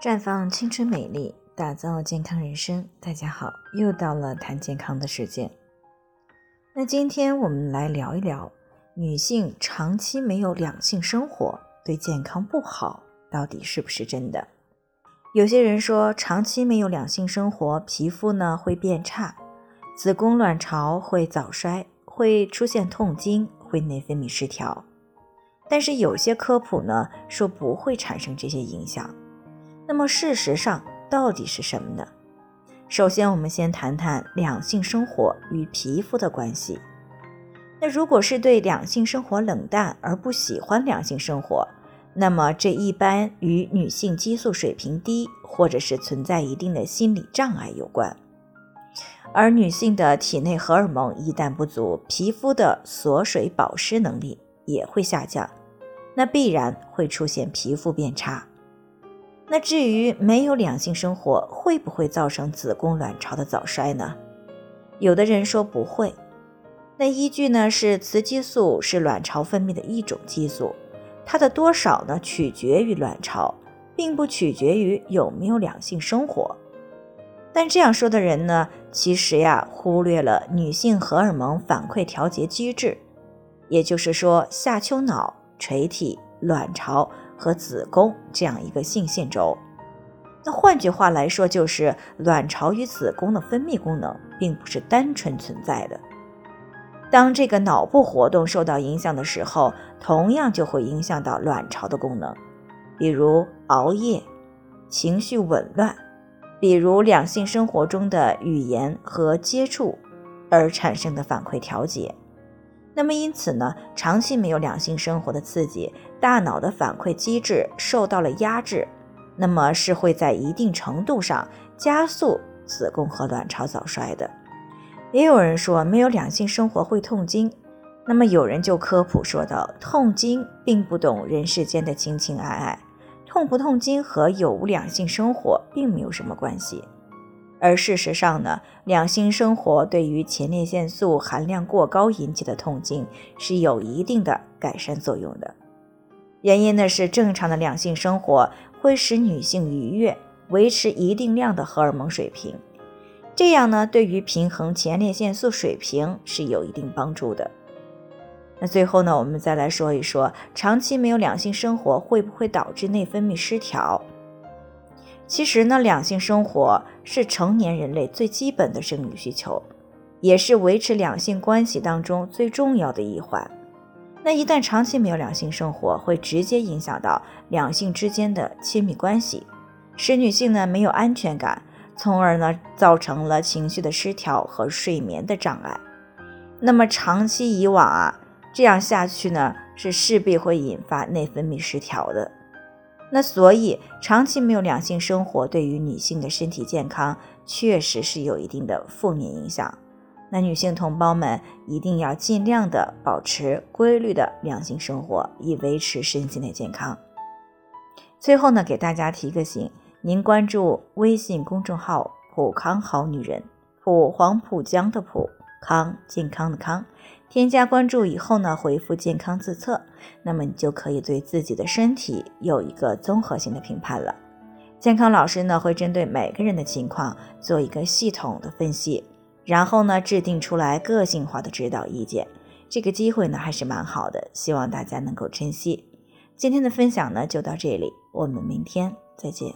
绽放青春美丽，打造健康人生。大家好，又到了谈健康的时间。那今天我们来聊一聊，女性长期没有两性生活对健康不好，到底是不是真的？有些人说，长期没有两性生活，皮肤呢会变差，子宫卵巢会早衰，会出现痛经，会内分泌失调。但是有些科普呢说不会产生这些影响。那么事实上到底是什么呢？首先，我们先谈谈两性生活与皮肤的关系。那如果是对两性生活冷淡而不喜欢两性生活，那么这一般与女性激素水平低，或者是存在一定的心理障碍有关。而女性的体内荷尔蒙一旦不足，皮肤的锁水保湿能力也会下降，那必然会出现皮肤变差。那至于没有两性生活会不会造成子宫卵巢的早衰呢？有的人说不会。那依据呢是雌激素是卵巢分泌的一种激素，它的多少呢取决于卵巢，并不取决于有没有两性生活。但这样说的人呢，其实呀忽略了女性荷尔蒙反馈调节机制，也就是说下丘脑、垂体、卵巢。和子宫这样一个性腺轴，那换句话来说，就是卵巢与子宫的分泌功能并不是单纯存在的。当这个脑部活动受到影响的时候，同样就会影响到卵巢的功能，比如熬夜、情绪紊乱，比如两性生活中的语言和接触而产生的反馈调节。那么因此呢，长期没有两性生活的刺激，大脑的反馈机制受到了压制，那么是会在一定程度上加速子宫和卵巢早衰的。也有人说没有两性生活会痛经，那么有人就科普说道，痛经并不懂人世间的情情爱爱，痛不痛经和有无两性生活并没有什么关系。而事实上呢，两性生活对于前列腺素含量过高引起的痛经是有一定的改善作用的。原因呢是正常的两性生活会使女性愉悦，维持一定量的荷尔蒙水平，这样呢对于平衡前列腺素水平是有一定帮助的。那最后呢，我们再来说一说，长期没有两性生活会不会导致内分泌失调？其实呢，两性生活是成年人类最基本的生理需求，也是维持两性关系当中最重要的一环。那一旦长期没有两性生活，会直接影响到两性之间的亲密关系，使女性呢没有安全感，从而呢造成了情绪的失调和睡眠的障碍。那么长期以往啊，这样下去呢，是势必会引发内分泌失调的。那所以，长期没有两性生活，对于女性的身体健康确实是有一定的负面影响。那女性同胞们一定要尽量的保持规律的两性生活，以维持身心的健康。最后呢，给大家提个醒：您关注微信公众号“普康好女人”，普黄浦江的普康健康的康。添加关注以后呢，回复“健康自测”，那么你就可以对自己的身体有一个综合性的评判了。健康老师呢会针对每个人的情况做一个系统的分析，然后呢制定出来个性化的指导意见。这个机会呢还是蛮好的，希望大家能够珍惜。今天的分享呢就到这里，我们明天再见。